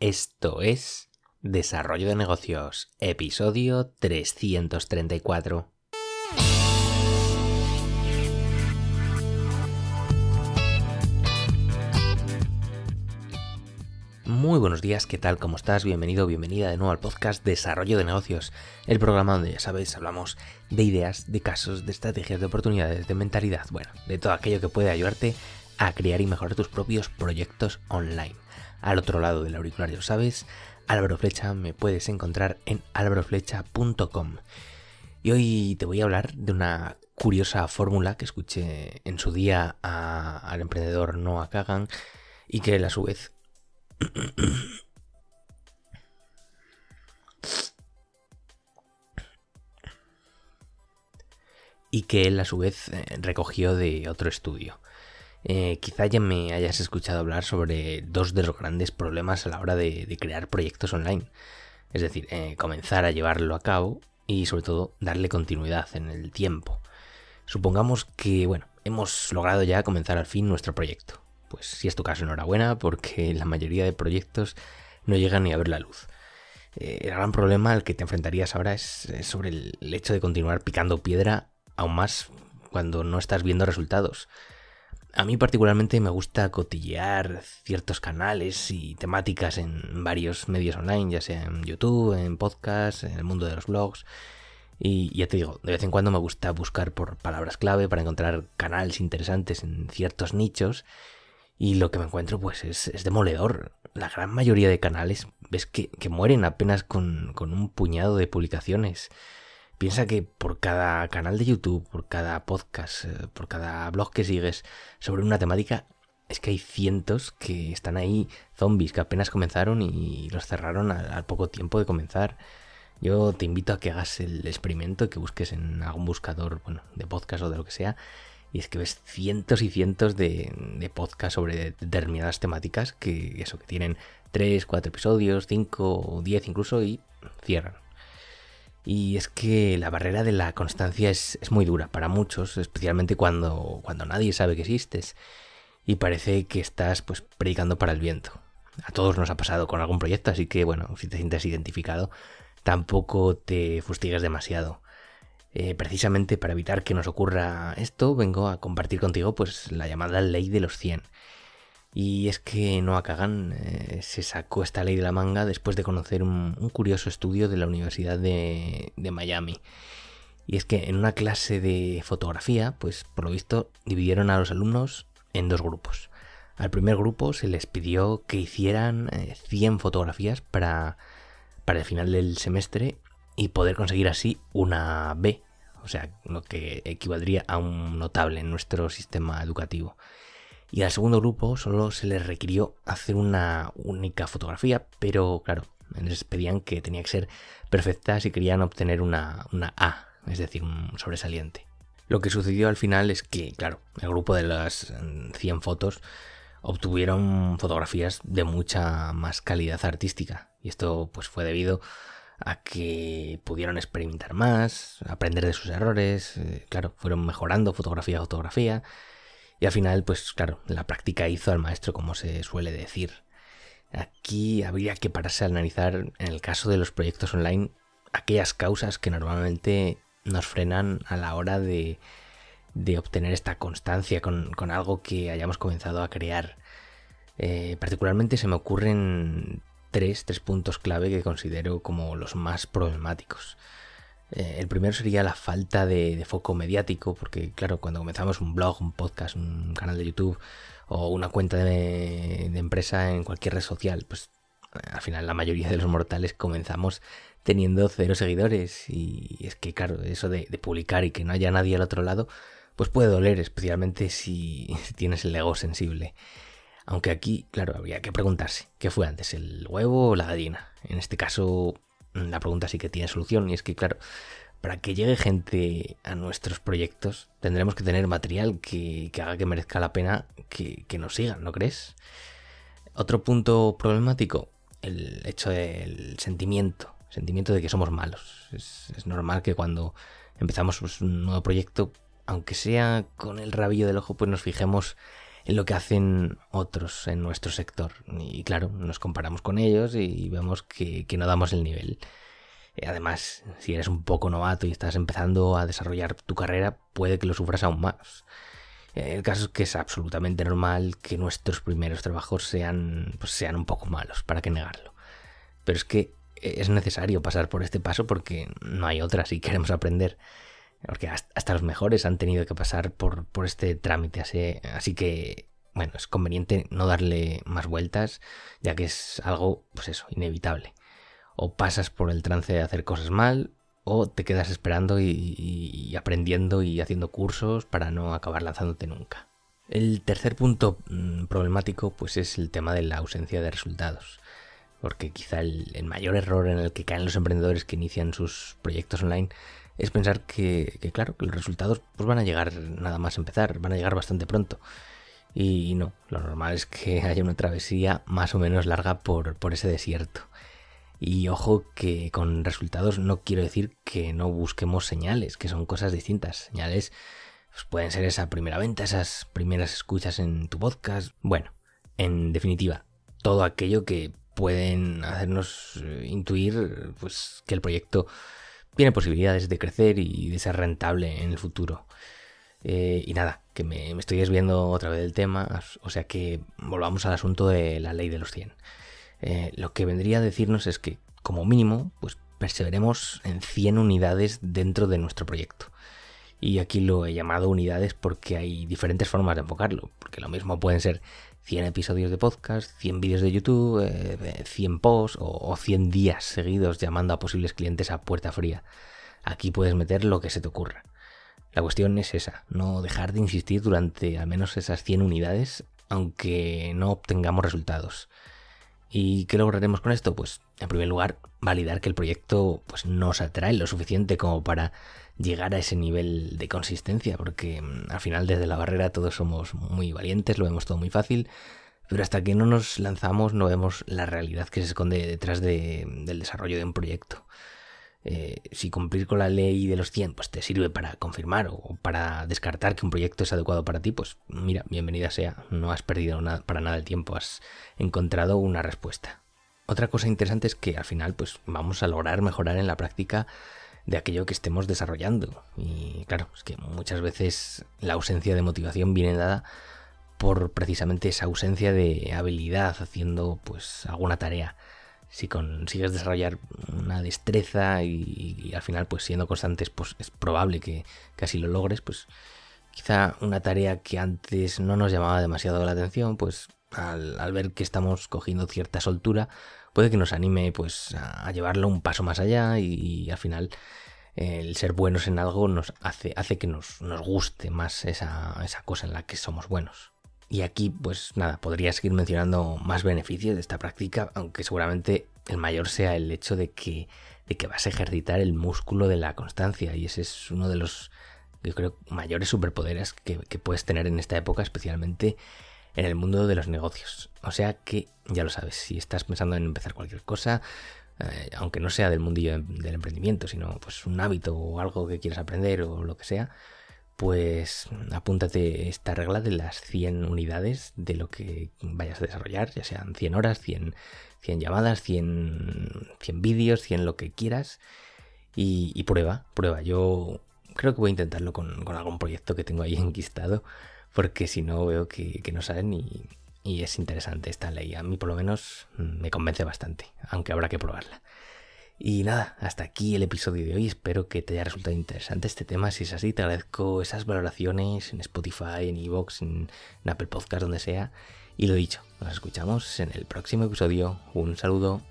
Esto es Desarrollo de Negocios, episodio 334. Muy buenos días, ¿qué tal? ¿Cómo estás? Bienvenido, bienvenida de nuevo al podcast Desarrollo de Negocios, el programa donde ya sabéis, hablamos de ideas, de casos, de estrategias, de oportunidades, de mentalidad, bueno, de todo aquello que puede ayudarte a crear y mejorar tus propios proyectos online. Al otro lado del auricular, lo sabes, Álvaro Flecha, me puedes encontrar en álvaroflecha.com. Y hoy te voy a hablar de una curiosa fórmula que escuché en su día al emprendedor Noah Kagan y que él a su vez y que él a su vez eh, recogió de otro estudio. Eh, quizá ya me hayas escuchado hablar sobre dos de los grandes problemas a la hora de, crear proyectos online. Es decir, eh, comenzar a llevarlo a cabo y sobre todo darle continuidad en el tiempo. Supongamos que, bueno, hemos logrado ya comenzar al fin nuestro proyecto. Pues si es tu caso, enhorabuena, porque la mayoría de proyectos no llegan ni a ver la luz. Eh, el gran problema al que te enfrentarías ahora es, es sobre el hecho de continuar picando piedra aún más cuando no estás viendo resultados. A mí particularmente me gusta cotillear ciertos canales y temáticas en varios medios online, ya sea en YouTube, en podcast, en el mundo de los blogs. Y ya te digo, de vez en cuando me gusta buscar por palabras clave para encontrar canales interesantes en ciertos nichos. Y lo que me encuentro pues es, demoledor. La gran mayoría de canales ves que, mueren apenas con, con un puñado de publicaciones. Piensa que por cada canal de YouTube, por cada podcast, eh, por cada blog que sigues sobre una temática, es que hay cientos que están ahí, zombies que apenas comenzaron y los cerraron al, poco tiempo de comenzar. Yo te invito a que hagas el experimento, que busques en algún buscador bueno, de podcast o de lo que sea, y es que ves cientos y cientos de, podcasts sobre determinadas temáticas que eso, que tienen 3, 4 episodios, 5 o 10 incluso y cierran. Y es que la barrera de la constancia es, muy dura para muchos, especialmente cuando, cuando nadie sabe que existes y parece que estás pues predicando para el viento. A todos nos ha pasado con algún proyecto, así que bueno, si te sientes identificado, tampoco te fustigues demasiado. Eh, precisamente para evitar que nos ocurra esto, vengo a compartir contigo pues la llamada ley de los 100 y es que Noah Kagan eh, se sacó esta ley de la manga después de conocer un, curioso estudio de la Universidad de, Miami. Y es que en una clase de fotografía, pues por lo visto dividieron a los alumnos en dos grupos. Al primer grupo se les pidió que hicieran 100 eh, fotografías para, para el final del semestre y poder conseguir así una B, o sea, lo que equivaldría a un notable en nuestro sistema educativo. Y al segundo grupo solo se les requirió hacer una única fotografía, pero claro, les pedían que tenía que ser perfecta si querían obtener una, A, es decir, un sobresaliente. Lo que sucedió al final es que, claro, el grupo de las 100 fotos obtuvieron fotografías de mucha más calidad artística. Y esto pues fue debido a que pudieron experimentar más, aprender de sus errores, eh, claro, fueron mejorando fotografía a fotografía y al final, pues claro, la práctica hizo al maestro, como se suele decir. Aquí habría que pararse a analizar, en el caso de los proyectos online, aquellas causas que normalmente nos frenan a la hora de, de obtener esta constancia con, con, algo que hayamos comenzado a crear. Eh, particularmente se me ocurren tres, tres puntos clave que considero como los más problemáticos. Eh, el primero sería la falta de, foco mediático, porque claro, cuando comenzamos un blog, un podcast, un canal de YouTube o una cuenta de, empresa en cualquier red social, pues eh, al final la mayoría de los mortales comenzamos teniendo cero seguidores y es que claro, eso de, publicar y que no haya nadie al otro lado, pues puede doler, especialmente si, si tienes el ego sensible. Aunque aquí, claro, habría que preguntarse, ¿qué fue antes, el huevo o la gallina? En este caso, la pregunta sí que tiene solución y es que, claro, para que llegue gente a nuestros proyectos tendremos que tener material que, haga que merezca la pena que, nos sigan, ¿no crees? Otro punto problemático, el hecho del sentimiento, sentimiento de que somos malos. Es, normal que cuando empezamos pues, un nuevo proyecto, aunque sea con el rabillo del ojo, pues nos fijemos en lo que hacen otros en nuestro sector. Y claro, nos comparamos con ellos y vemos que, no damos el nivel. Eh, además, si eres un poco novato y estás empezando a desarrollar tu carrera, puede que lo sufras aún más. Eh, el caso es que es absolutamente normal que nuestros primeros trabajos sean, pues sean un poco malos, para qué negarlo. Pero es que es necesario pasar por este paso porque no hay otra si queremos aprender. Porque hasta los mejores han tenido que pasar por, por este trámite. Así, así que, bueno, es conveniente no darle más vueltas, ya que es algo, pues eso, inevitable. O pasas por el trance de hacer cosas mal, o te quedas esperando y, aprendiendo y haciendo cursos para no acabar lanzándote nunca. El tercer punto mm, problemático pues es el tema de la ausencia de resultados. Porque quizá el, el, mayor error en el que caen los emprendedores que inician sus proyectos online es pensar que, claro, que los resultados pues van a llegar nada más empezar, van a llegar bastante pronto. Y no, lo normal es que haya una travesía más o menos larga por, por ese desierto. Y ojo que con resultados no quiero decir que no busquemos señales, que son cosas distintas. Señales pues, pueden ser esa primera venta, esas primeras escuchas en tu podcast. Bueno, en definitiva, todo aquello que pueden hacernos eh, intuir pues que el proyecto tiene posibilidades de crecer y de ser rentable en el futuro. Eh, y nada, que me, estoy desviando otra vez del tema, o sea que volvamos al asunto de la ley de los 100. Eh, lo que vendría a decirnos es que, como mínimo, pues perseveremos en 100 unidades dentro de nuestro proyecto. Y aquí lo he llamado unidades porque hay diferentes formas de enfocarlo, porque lo mismo pueden ser 100 episodios de podcast, 100 vídeos de YouTube, 100 eh, posts o, 100 días seguidos llamando a posibles clientes a puerta fría. Aquí puedes meter lo que se te ocurra. La cuestión es esa, no dejar de insistir durante al menos esas 100 unidades, aunque no obtengamos resultados. ¿Y qué lograremos con esto? Pues, en primer lugar, validar que el proyecto pues, nos atrae lo suficiente como para llegar a ese nivel de consistencia, porque mm, al final desde la barrera todos somos muy valientes, lo vemos todo muy fácil, pero hasta que no nos lanzamos no vemos la realidad que se esconde detrás del desarrollo de un proyecto. Eh, si cumplir con la ley de los 100 pues te sirve para confirmar o para descartar que un proyecto es adecuado para ti, pues mira, bienvenida sea, no has perdido para nada el tiempo, has encontrado una respuesta. Otra cosa interesante es que al final pues vamos a lograr mejorar en la práctica de aquello que estemos desarrollando. Y claro, es que muchas veces la ausencia de motivación viene dada por precisamente esa ausencia de habilidad haciendo pues alguna tarea. Si consigues desarrollar una destreza y, al final pues siendo constantes pues es probable que, casi lo logres, pues quizá una tarea que antes no nos llamaba demasiado la atención, pues al ver que estamos cogiendo cierta soltura, puede que nos anime pues a, llevarlo un paso más allá y, al final el ser buenos en algo nos hace, hace que nos, nos guste más esa, esa, cosa en la que somos buenos. Y aquí, pues nada, podría seguir mencionando más beneficios de esta práctica, aunque seguramente el mayor sea el hecho de que, de que vas a ejercitar el músculo de la constancia. Y ese es uno de los, yo creo, mayores superpoderes que, que puedes tener en esta época, especialmente en el mundo de los negocios. O sea que, ya lo sabes, si estás pensando en empezar cualquier cosa, eh, aunque no sea del mundillo del emprendimiento, sino pues un hábito o algo que quieras aprender o lo que sea, pues apúntate esta regla de las 100 unidades de lo que vayas a desarrollar, ya sean 100 horas, 100, 100 llamadas, 100, 100 vídeos, 100 lo que quieras, y, prueba, prueba. Yo creo que voy a intentarlo con algún proyecto que tengo ahí enquistado porque si no veo que, no salen y, y, es interesante esta ley. A mí por lo menos me convence bastante, aunque habrá que probarla. Y nada, hasta aquí el episodio de hoy. Espero que te haya resultado interesante este tema. Si es así, te agradezco esas valoraciones en Spotify, en Evox, en, en Apple Podcast, donde sea. Y lo dicho, nos escuchamos en el próximo episodio. Un saludo.